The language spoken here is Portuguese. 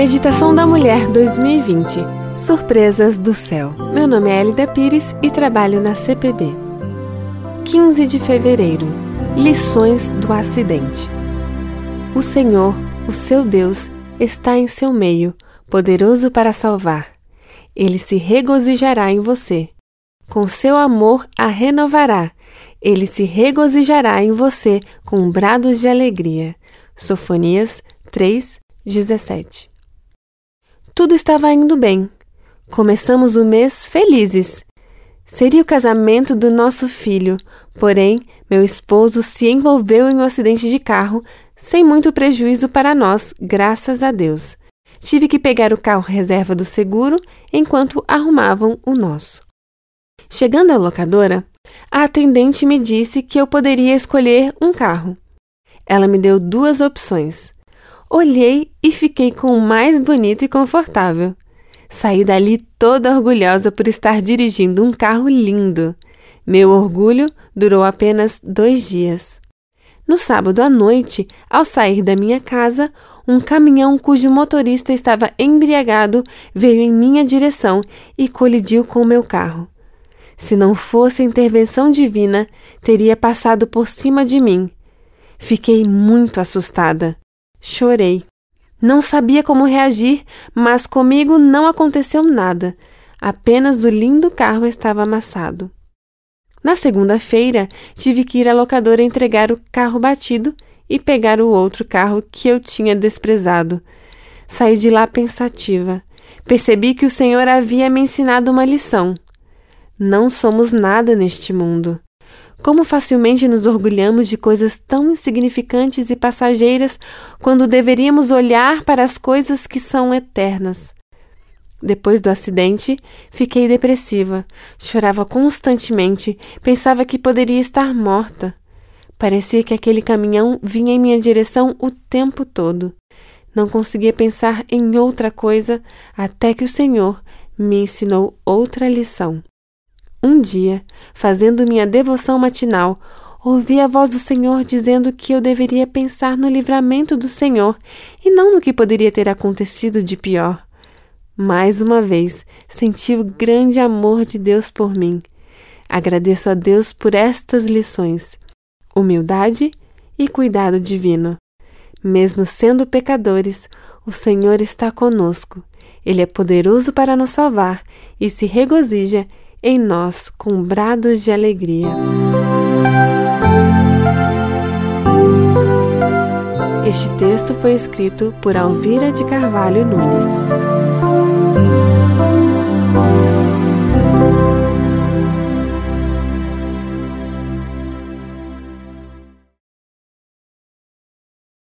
Meditação da Mulher 2020 Surpresas do Céu. Meu nome é Elida Pires e trabalho na CPB. 15 de fevereiro Lições do acidente. O Senhor, o seu Deus, está em seu meio, poderoso para salvar. Ele se regozijará em você. Com seu amor a renovará. Ele se regozijará em você com brados de alegria. Sofonias 3, 17 tudo estava indo bem. Começamos o mês felizes. Seria o casamento do nosso filho, porém, meu esposo se envolveu em um acidente de carro, sem muito prejuízo para nós, graças a Deus. Tive que pegar o carro reserva do seguro enquanto arrumavam o nosso. Chegando à locadora, a atendente me disse que eu poderia escolher um carro. Ela me deu duas opções: Olhei e fiquei com o mais bonito e confortável. Saí dali toda orgulhosa por estar dirigindo um carro lindo. Meu orgulho durou apenas dois dias. No sábado à noite, ao sair da minha casa, um caminhão cujo motorista estava embriagado veio em minha direção e colidiu com meu carro. Se não fosse a intervenção divina, teria passado por cima de mim. Fiquei muito assustada. Chorei. Não sabia como reagir, mas comigo não aconteceu nada. Apenas o lindo carro estava amassado. Na segunda-feira, tive que ir à locadora entregar o carro batido e pegar o outro carro que eu tinha desprezado. Saí de lá pensativa. Percebi que o Senhor havia me ensinado uma lição. Não somos nada neste mundo. Como facilmente nos orgulhamos de coisas tão insignificantes e passageiras quando deveríamos olhar para as coisas que são eternas. Depois do acidente, fiquei depressiva, chorava constantemente, pensava que poderia estar morta. Parecia que aquele caminhão vinha em minha direção o tempo todo. Não conseguia pensar em outra coisa até que o Senhor me ensinou outra lição. Um dia, fazendo minha devoção matinal, ouvi a voz do Senhor dizendo que eu deveria pensar no livramento do Senhor e não no que poderia ter acontecido de pior. Mais uma vez, senti o grande amor de Deus por mim. Agradeço a Deus por estas lições: humildade e cuidado divino. Mesmo sendo pecadores, o Senhor está conosco. Ele é poderoso para nos salvar e se regozija em nós com brados de alegria. Este texto foi escrito por Alvira de Carvalho Nunes.